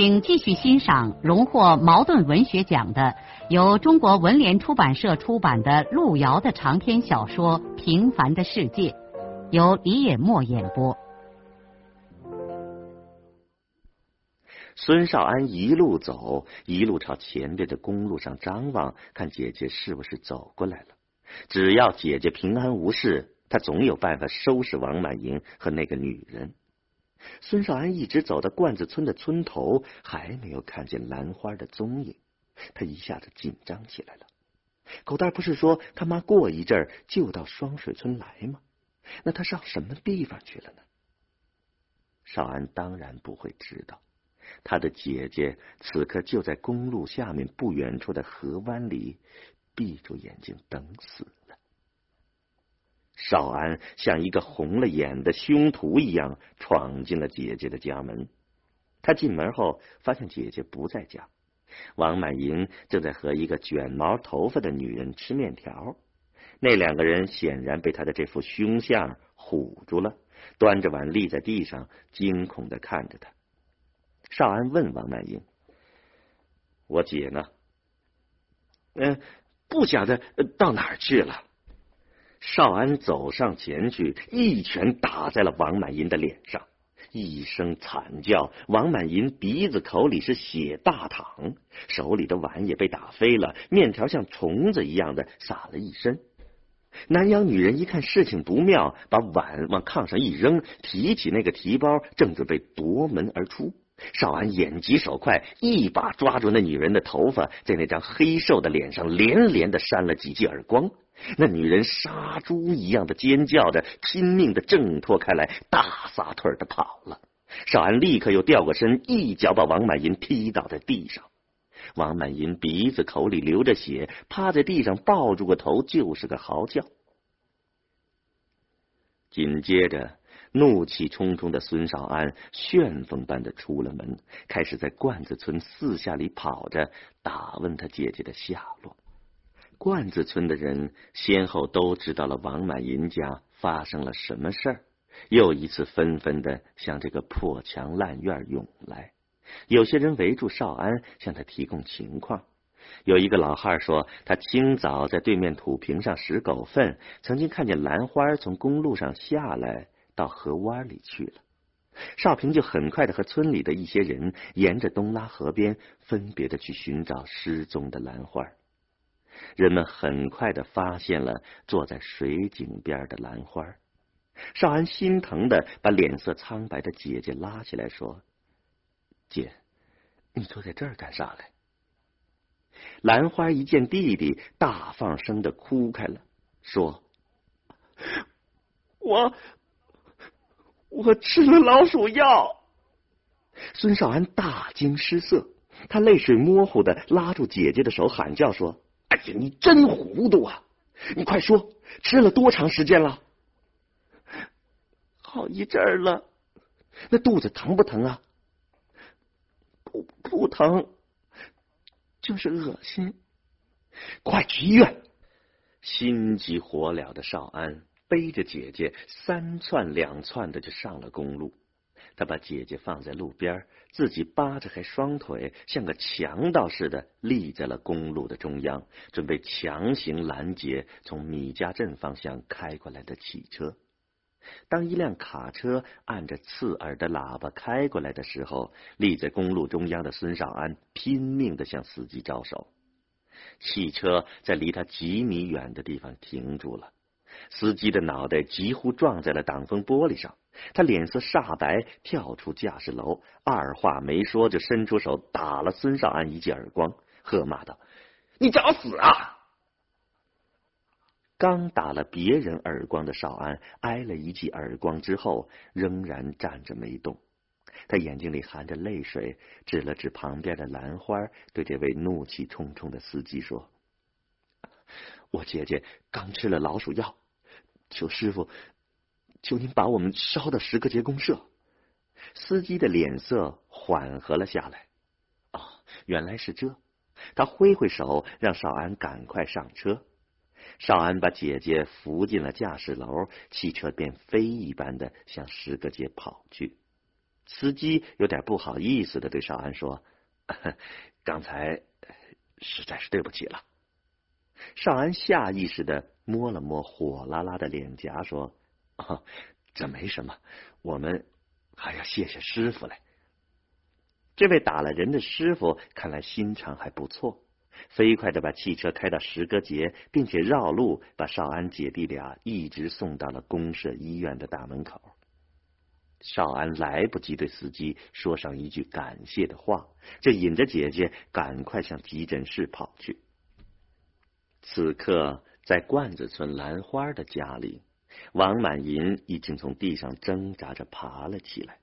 请继续欣赏荣获茅盾文学奖的、由中国文联出版社出版的路遥的长篇小说《平凡的世界》，由李野墨演播。孙少安一路走，一路朝前边的公路上张望，看姐姐是不是走过来了。只要姐姐平安无事，他总有办法收拾王满银和那个女人。孙少安一直走到罐子村的村头，还没有看见兰花的踪影，他一下子紧张起来了。狗蛋不是说他妈过一阵儿就到双水村来吗？那他上什么地方去了呢？少安当然不会知道，他的姐姐此刻就在公路下面不远处的河湾里，闭住眼睛等死。少安像一个红了眼的凶徒一样闯进了姐姐的家门。他进门后发现姐姐不在家，王满银正在和一个卷毛头发的女人吃面条。那两个人显然被他的这副凶相唬住了，端着碗立在地上，惊恐的看着他。少安问王满银：“我姐呢？”“嗯，不晓得到哪儿去了。”少安走上前去，一拳打在了王满银的脸上，一声惨叫，王满银鼻子口里是血大淌，手里的碗也被打飞了，面条像虫子一样的撒了一身。南阳女人一看事情不妙，把碗往炕上一扔，提起那个提包，正准备夺门而出。少安眼疾手快，一把抓住那女人的头发，在那张黑瘦的脸上连连的扇了几记耳光。那女人杀猪一样的尖叫着，拼命的挣脱开来，大撒腿的跑了。少安立刻又掉过身，一脚把王满银踢倒在地上。王满银鼻子口里流着血，趴在地上抱住个头，就是个嚎叫。紧接着，怒气冲冲的孙少安旋风般的出了门，开始在罐子村四下里跑着，打问他姐姐的下落。罐子村的人先后都知道了王满银家发生了什么事儿，又一次纷纷的向这个破墙烂院涌来。有些人围住少安，向他提供情况。有一个老汉说，他清早在对面土坪上拾狗粪，曾经看见兰花从公路上下来，到河湾里去了。少平就很快的和村里的一些人沿着东拉河边，分别的去寻找失踪的兰花。人们很快的发现了坐在水井边的兰花，少安心疼的把脸色苍白的姐姐拉起来说：“姐，你坐在这儿干啥来？”兰花一见弟弟，大放声的哭开了，说：“我我吃了老鼠药。”孙少安大惊失色，他泪水模糊的拉住姐姐的手，喊叫说。哎呀，你真糊涂啊！你快说，吃了多长时间了？好一阵儿了。那肚子疼不疼啊？不不疼，就是恶心。快去医院！心急火燎的少安背着姐姐三窜两窜的就上了公路。他把姐姐放在路边，自己扒着开双腿，像个强盗似的立在了公路的中央，准备强行拦截从米家镇方向开过来的汽车。当一辆卡车按着刺耳的喇叭开过来的时候，立在公路中央的孙少安拼命的向司机招手。汽车在离他几米远的地方停住了，司机的脑袋几乎撞在了挡风玻璃上。他脸色煞白，跳出驾驶楼，二话没说就伸出手打了孙少安一记耳光，喝骂道：“你找死啊！”刚打了别人耳光的少安挨了一记耳光之后，仍然站着没动。他眼睛里含着泪水，指了指旁边的兰花，对这位怒气冲冲的司机说：“我姐姐刚吃了老鼠药，求师傅，求您把我们捎到十个节公社。”司机的脸色缓和了下来。哦，原来是这。他挥挥手，让少安赶快上车。少安把姐姐扶进了驾驶楼，汽车便飞一般的向十个街跑去。司机有点不好意思的对少安说：“ 刚才实在是对不起了。”少安下意识的摸了摸火辣辣的脸颊，说：“啊，这没什么，我们还要谢谢师傅嘞。”这位打了人的师傅看来心肠还不错。飞快的把汽车开到石阁节，并且绕路把少安姐弟俩一直送到了公社医院的大门口。少安来不及对司机说上一句感谢的话，就引着姐姐赶快向急诊室跑去。此刻，在罐子村兰花的家里，王满银已经从地上挣扎着爬了起来。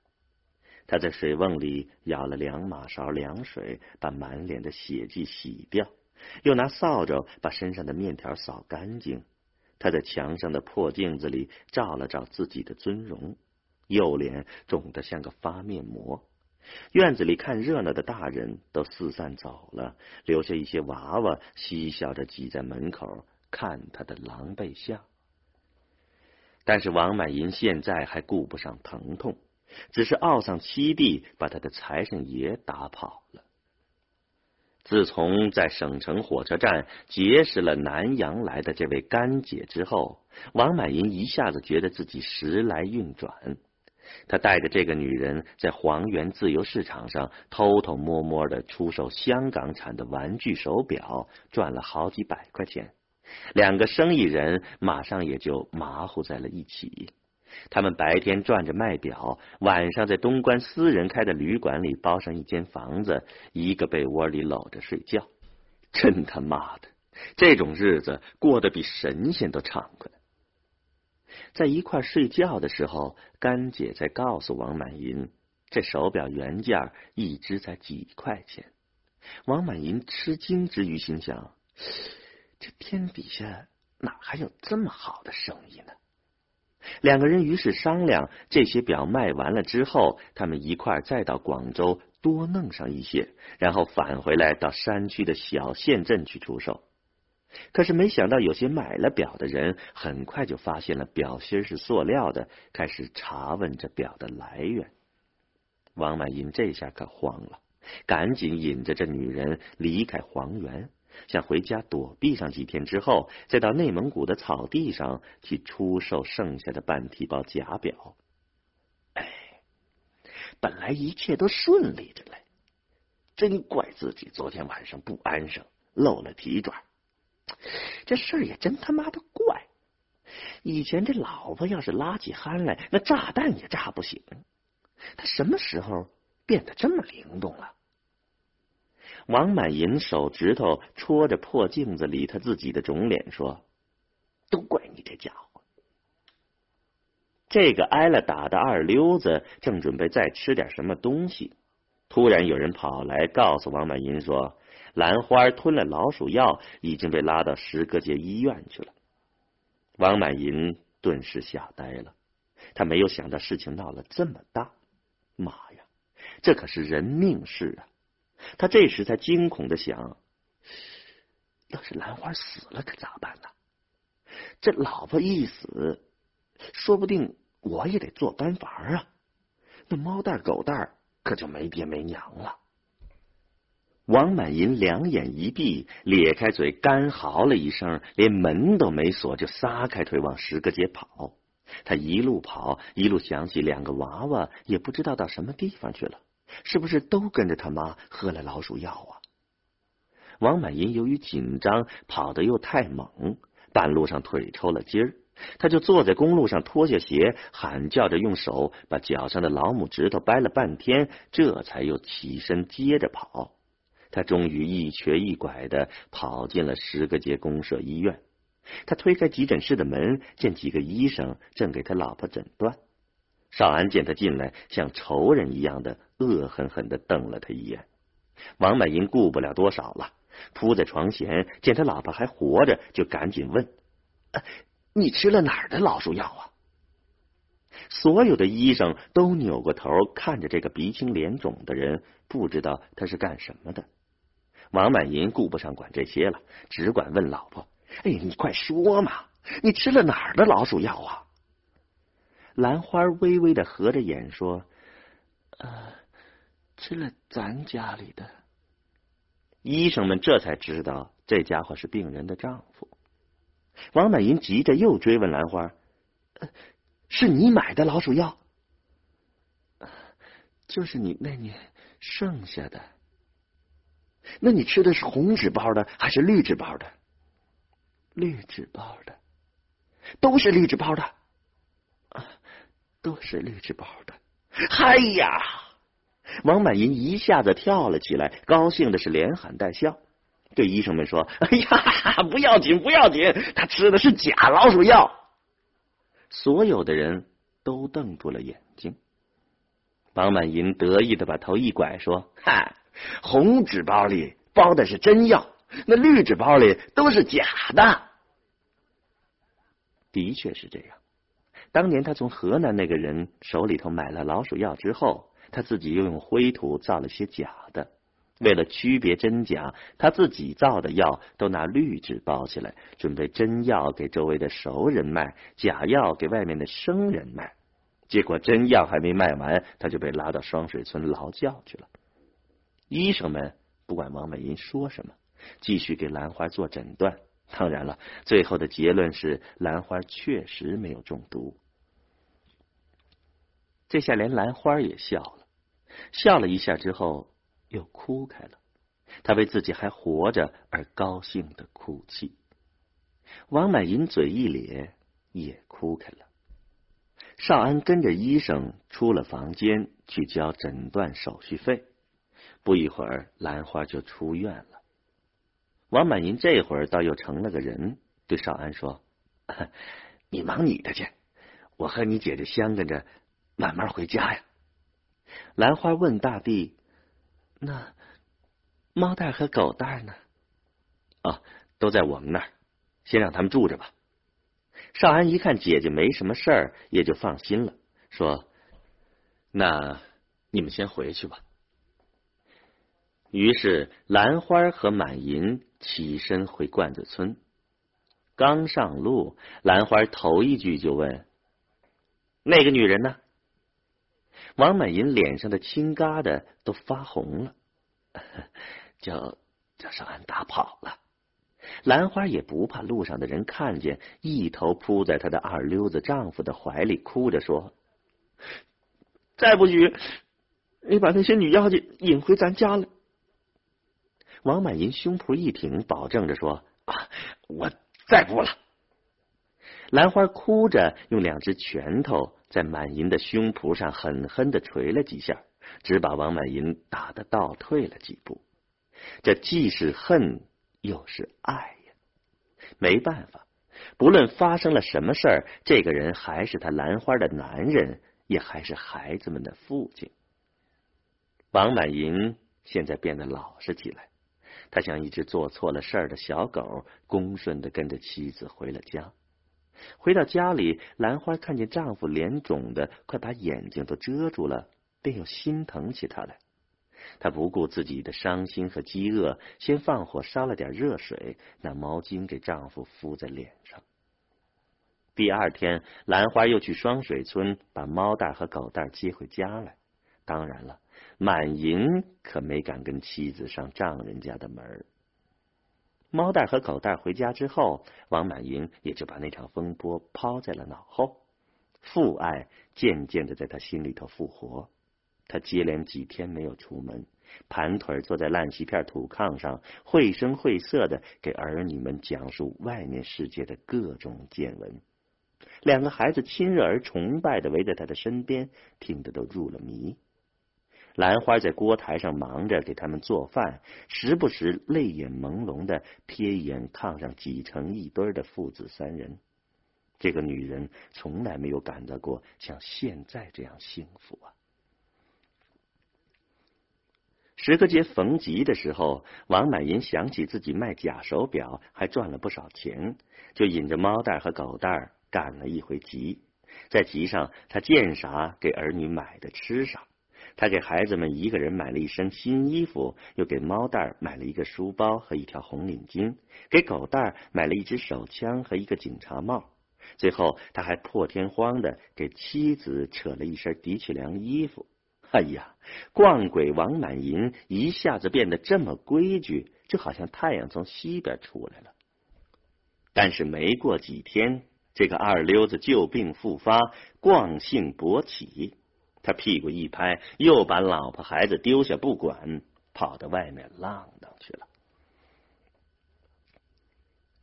他在水瓮里舀了两马勺凉水，把满脸的血迹洗掉，又拿扫帚把身上的面条扫干净。他在墙上的破镜子里照了照自己的尊容，右脸肿得像个发面膜。院子里看热闹的大人都四散走了，留下一些娃娃嬉笑着挤在门口看他的狼狈相。但是王满银现在还顾不上疼痛。只是懊丧七弟把他的财神爷打跑了。自从在省城火车站结识了南阳来的这位干姐之后，王满银一下子觉得自己时来运转。他带着这个女人在黄源自由市场上偷偷摸摸的出售香港产的玩具手表，赚了好几百块钱。两个生意人马上也就马虎在了一起。他们白天赚着卖表，晚上在东关私人开的旅馆里包上一间房子，一个被窝里搂着睡觉。真他妈的，这种日子过得比神仙都畅快。在一块睡觉的时候，干姐在告诉王满银，这手表原价一只才几块钱。王满银吃惊之余，心想：这天底下哪还有这么好的生意呢？两个人于是商量，这些表卖完了之后，他们一块再到广州多弄上一些，然后返回来到山区的小县镇去出售。可是没想到，有些买了表的人很快就发现了表芯是塑料的，开始查问这表的来源。王满银这下可慌了，赶紧引着这女人离开黄原。想回家躲避上几天之后，再到内蒙古的草地上去出售剩下的半提包假表。哎，本来一切都顺利着嘞，真怪自己昨天晚上不安生，漏了蹄爪。这事儿也真他妈的怪。以前这老婆要是拉起鼾来，那炸弹也炸不醒。他什么时候变得这么灵动了？王满银手指头戳着破镜子里他自己的肿脸，说：“都怪你这家伙！”这个挨了打的二溜子正准备再吃点什么东西，突然有人跑来告诉王满银说：“兰花吞了老鼠药，已经被拉到石阁街医院去了。”王满银顿时吓呆了，他没有想到事情闹了这么大，妈呀，这可是人命事啊！他这时才惊恐的想：要是兰花死了，可咋办呢？这老婆一死，说不定我也得做班房啊！那猫蛋狗蛋可就没爹没娘了。王满银两眼一闭，咧开嘴干嚎了一声，连门都没锁，就撒开腿往石阁街跑。他一路跑，一路想起两个娃娃，也不知道到什么地方去了。是不是都跟着他妈喝了老鼠药啊？王满银由于紧张，跑得又太猛，半路上腿抽了筋儿，他就坐在公路上脱下鞋，喊叫着用手把脚上的老母指头掰了半天，这才又起身接着跑。他终于一瘸一拐的跑进了十个街公社医院。他推开急诊室的门，见几个医生正给他老婆诊断。少安见他进来，像仇人一样的恶狠狠的瞪了他一眼。王满银顾不了多少了，扑在床前，见他老婆还活着，就赶紧问：“你吃了哪儿的老鼠药啊？”所有的医生都扭过头看着这个鼻青脸肿的人，不知道他是干什么的。王满银顾不上管这些了，只管问老婆：“哎，你快说嘛，你吃了哪儿的老鼠药啊？”兰花微微的合着眼说：“呃，吃了咱家里的。”医生们这才知道这家伙是病人的丈夫。王满银急着又追问兰花：“是你买的老鼠药？就是你那年剩下的。那你吃的是红纸包的还是绿纸包的？绿纸包的，都是绿纸包的。啊，都是绿纸包的。嗨呀！王满银一下子跳了起来，高兴的是连喊带笑，对医生们说：“哎呀，不要紧，不要紧，他吃的是假老鼠药。”所有的人都瞪住了眼睛。王满银得意的把头一拐，说：“嗨，红纸包里包的是真药，那绿纸包里都是假的。”的确是这样。当年他从河南那个人手里头买了老鼠药之后，他自己又用灰土造了些假的。为了区别真假，他自己造的药都拿绿纸包起来，准备真药给周围的熟人卖，假药给外面的生人卖。结果真药还没卖完，他就被拉到双水村劳教去了。医生们不管王美银说什么，继续给兰花做诊断。当然了，最后的结论是兰花确实没有中毒。这下连兰花也笑了，笑了一下之后。又哭开了，他为自己还活着而高兴的哭泣。王满银嘴一咧，也哭开了。少安跟着医生出了房间去交诊断手续费。不一会儿，兰花就出院了。王满银这会儿倒又成了个人，对少安说：“你忙你的去，我和你姐姐相跟着慢慢回家呀。”兰花问大地。那猫蛋和狗蛋呢？啊，都在我们那儿，先让他们住着吧。少安一看姐姐没什么事儿，也就放心了，说：“那你们先回去吧。”于是兰花和满银起身回罐子村。刚上路，兰花头一句就问：“那个女人呢？”王满银脸上的青疙瘩都发红了，叫叫少安打跑了。兰花也不怕路上的人看见，一头扑在她的二溜子丈夫的怀里，哭着说：“再不许你把那些女妖精引回咱家来。”王满银胸脯一挺，保证着说：“啊，我再不了。”兰花哭着用两只拳头。在满银的胸脯上狠狠的捶了几下，只把王满银打得倒退了几步。这既是恨又是爱呀！没办法，不论发生了什么事儿，这个人还是他兰花的男人，也还是孩子们的父亲。王满银现在变得老实起来，他像一只做错了事儿的小狗，恭顺的跟着妻子回了家。回到家里，兰花看见丈夫脸肿的快把眼睛都遮住了，便又心疼起他来。她不顾自己的伤心和饥饿，先放火烧了点热水，拿毛巾给丈夫敷在脸上。第二天，兰花又去双水村把猫蛋和狗蛋接回家来。当然了，满银可没敢跟妻子上丈人家的门。猫蛋和狗蛋回家之后，王满银也就把那场风波抛在了脑后。父爱渐渐的在他心里头复活。他接连几天没有出门，盘腿坐在烂席片土炕上，绘声绘色的给儿女们讲述外面世界的各种见闻。两个孩子亲热而崇拜的围在他的身边，听得都入了迷。兰花在锅台上忙着给他们做饭，时不时泪眼朦胧的瞥一眼炕上挤成一堆的父子三人。这个女人从来没有感到过像现在这样幸福啊！石个节逢集的时候，王满银想起自己卖假手表还赚了不少钱，就引着猫蛋和狗蛋赶了一回集。在集上，他见啥给儿女买的吃啥。他给孩子们一个人买了一身新衣服，又给猫蛋儿买了一个书包和一条红领巾，给狗蛋儿买了一支手枪和一个警察帽。最后，他还破天荒的给妻子扯了一身的确良衣服。哎呀，逛鬼王满银一下子变得这么规矩，就好像太阳从西边出来了。但是没过几天，这个二流子旧病复发，惯性勃起。他屁股一拍，又把老婆孩子丢下不管，跑到外面浪荡去了。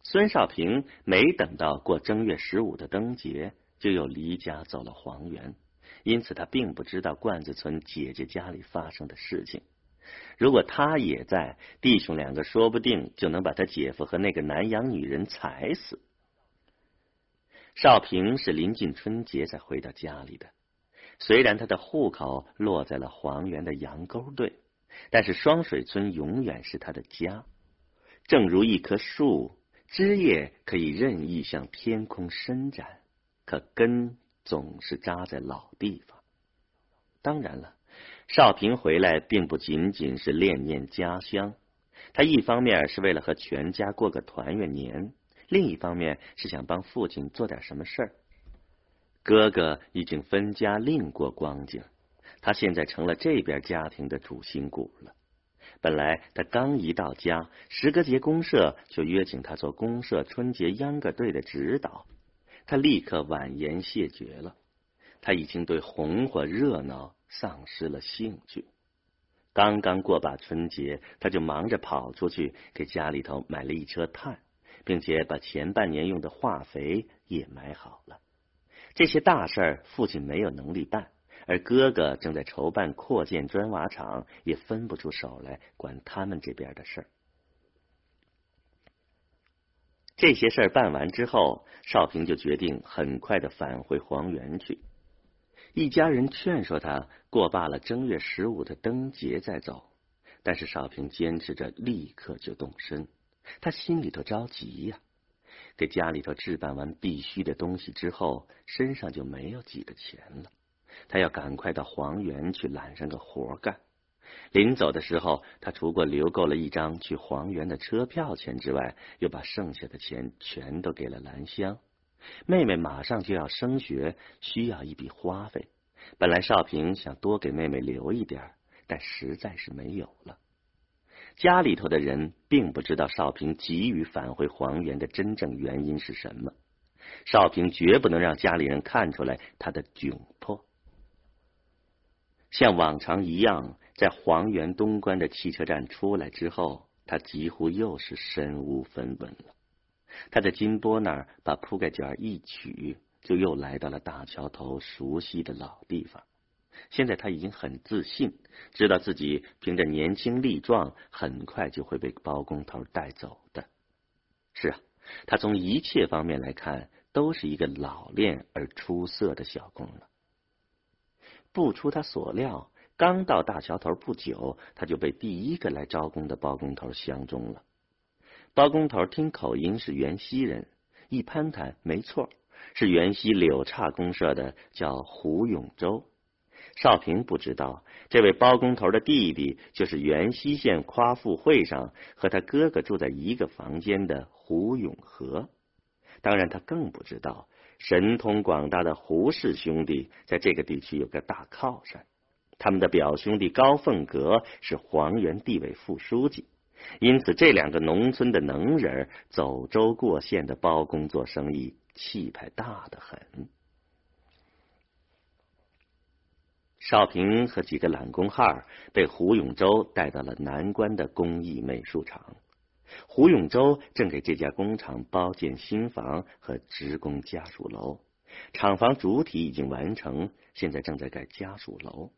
孙少平没等到过正月十五的灯节，就又离家走了黄原，因此他并不知道罐子村姐姐家里发生的事情。如果他也在，弟兄两个说不定就能把他姐夫和那个南洋女人踩死。少平是临近春节才回到家里的，虽然他的户口落在了黄原的杨沟队，但是双水村永远是他的家，正如一棵树。枝叶可以任意向天空伸展，可根总是扎在老地方。当然了，少平回来并不仅仅是恋念家乡，他一方面是为了和全家过个团圆年，另一方面是想帮父亲做点什么事儿。哥哥已经分家另过光景，他现在成了这边家庭的主心骨了。本来他刚一到家，石歌节公社就约请他做公社春节秧歌队的指导，他立刻婉言谢绝了。他已经对红火热闹丧失了兴趣。刚刚过把春节，他就忙着跑出去给家里头买了一车炭，并且把前半年用的化肥也买好了。这些大事儿，父亲没有能力办。而哥哥正在筹办扩建砖瓦厂，也分不出手来管他们这边的事儿。这些事儿办完之后，少平就决定很快的返回黄原去。一家人劝说他过罢了正月十五的灯节再走，但是少平坚持着立刻就动身。他心里头着急呀，给家里头置办完必须的东西之后，身上就没有几个钱了。他要赶快到黄原去揽上个活干。临走的时候，他除过留够了一张去黄原的车票钱之外，又把剩下的钱全都给了兰香。妹妹马上就要升学，需要一笔花费。本来少平想多给妹妹留一点，但实在是没有了。家里头的人并不知道少平急于返回黄原的真正原因是什么。少平绝不能让家里人看出来他的窘迫。像往常一样，在黄原东关的汽车站出来之后，他几乎又是身无分文了。他在金波那儿把铺盖卷一取，就又来到了大桥头熟悉的老地方。现在他已经很自信，知道自己凭着年轻力壮，很快就会被包工头带走的。是啊，他从一切方面来看，都是一个老练而出色的小工了。不出他所料，刚到大桥头不久，他就被第一个来招工的包工头相中了。包工头听口音是原西人，一攀谈，没错，是原西柳岔公社的，叫胡永洲。少平不知道，这位包工头的弟弟就是原西县夸父会上和他哥哥住在一个房间的胡永和。当然，他更不知道。神通广大的胡氏兄弟在这个地区有个大靠山，他们的表兄弟高凤阁是黄原地委副书记，因此这两个农村的能人走州过县的包工做生意，气派大的很。少平和几个懒工汉被胡永洲带到了南关的工艺美术厂。胡永洲正给这家工厂包建新房和职工家属楼，厂房主体已经完成，现在正在盖家属楼。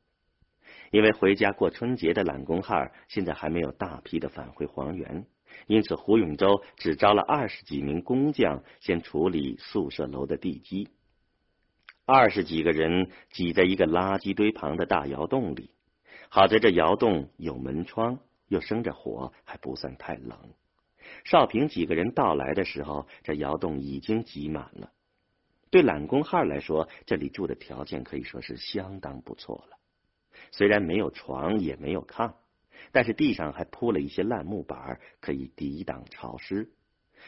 因为回家过春节的懒工汉现在还没有大批的返回黄原，因此胡永洲只招了二十几名工匠，先处理宿舍楼的地基。二十几个人挤在一个垃圾堆旁的大窑洞里，好在这窑洞有门窗，又生着火，还不算太冷。少平几个人到来的时候，这窑洞已经挤满了。对懒工汉来说，这里住的条件可以说是相当不错了。虽然没有床，也没有炕，但是地上还铺了一些烂木板，可以抵挡潮湿。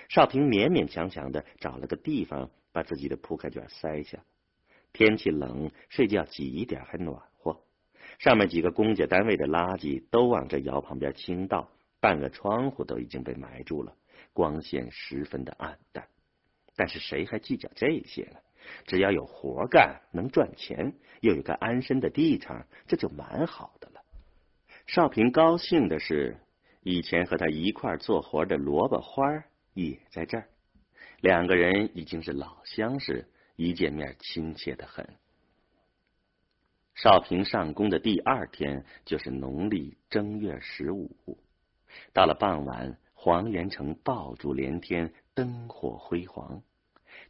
少平勉勉强强的找了个地方，把自己的铺盖卷塞下。天气冷，睡觉挤一点还暖和。上面几个公家单位的垃圾都往这窑旁边倾倒，半个窗户都已经被埋住了，光线十分的暗淡。但是谁还计较这些呢？只要有活干，能赚钱，又有个安身的地方，这就蛮好的了。少平高兴的是，以前和他一块做活的萝卜花也在这儿，两个人已经是老相识。一见面亲切的很。少平上工的第二天就是农历正月十五，到了傍晚，黄元城爆竹连天，灯火辉煌。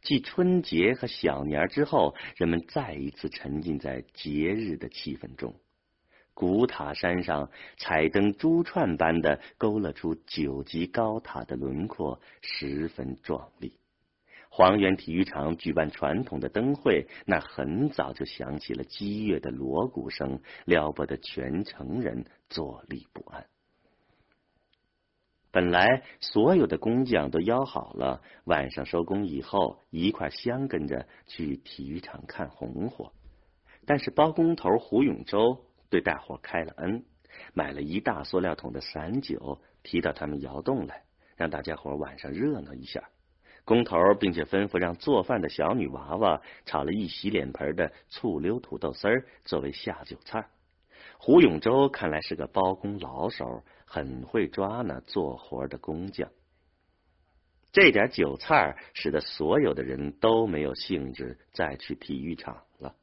继春节和小年之后，人们再一次沉浸在节日的气氛中。古塔山上彩灯珠串般的勾勒出九级高塔的轮廓，十分壮丽。黄原体育场举办传统的灯会，那很早就响起了激越的锣鼓声，撩拨的全城人坐立不安。本来所有的工匠都邀好了，晚上收工以后一块相跟着去体育场看红火。但是包工头胡永洲对大伙开了恩，买了一大塑料桶的散酒，提到他们窑洞来，让大家伙晚上热闹一下。工头，并且吩咐让做饭的小女娃娃炒了一洗脸盆的醋溜土豆丝儿作为下酒菜。胡永洲看来是个包工老手，很会抓那做活的工匠。这点酒菜使得所有的人都没有兴致再去体育场了。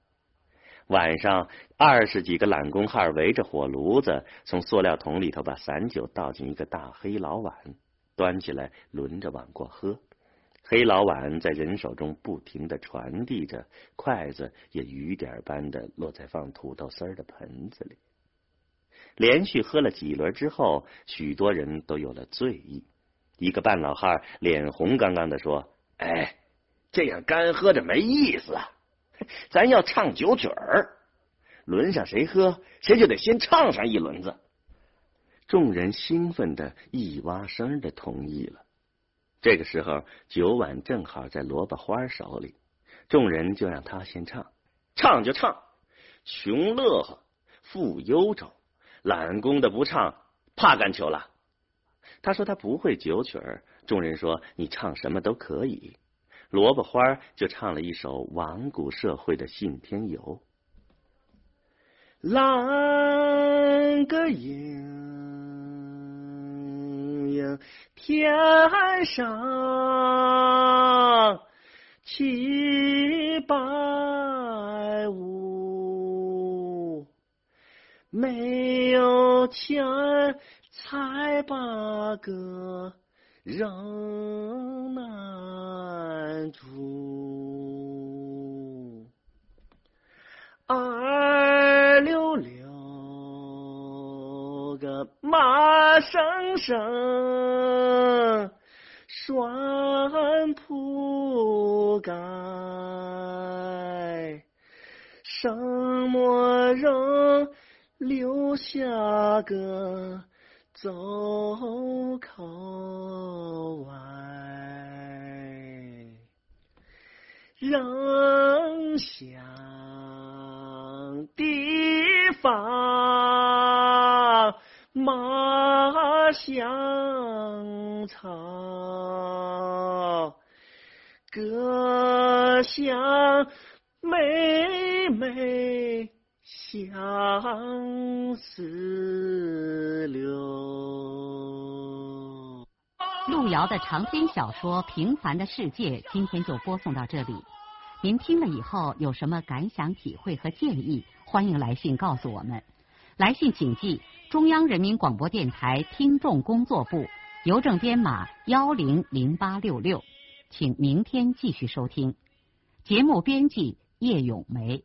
晚上，二十几个懒工汉围着火炉子，从塑料桶里头把散酒倒进一个大黑老碗，端起来轮着碗过喝。黑老碗在人手中不停的传递着，筷子也雨点般的落在放土豆丝儿的盆子里。连续喝了几轮之后，许多人都有了醉意。一个半老汉脸红刚刚的说：“哎，这样干喝着没意思啊！咱要唱酒曲儿，轮上谁喝，谁就得先唱上一轮子。”众人兴奋的一哇声的同意了。这个时候，酒碗正好在萝卜花手里，众人就让他先唱，唱就唱，穷乐呵，富忧愁，懒工的不唱，怕干球了。他说他不会酒曲儿，众人说你唱什么都可以。萝卜花就唱了一首亡古社会的信天游，蓝个营营。天上七百五，没有钱才把个人难住，马生生拴铺盖，什么人留下个走口外，人想地方。马香草，歌向妹妹相思流。路遥的长篇小说《平凡的世界》，今天就播送到这里。您听了以后有什么感想、体会和建议？欢迎来信告诉我们。来信请寄。中央人民广播电台听众工作部邮政编码幺零零八六六，请明天继续收听。节目编辑叶咏梅。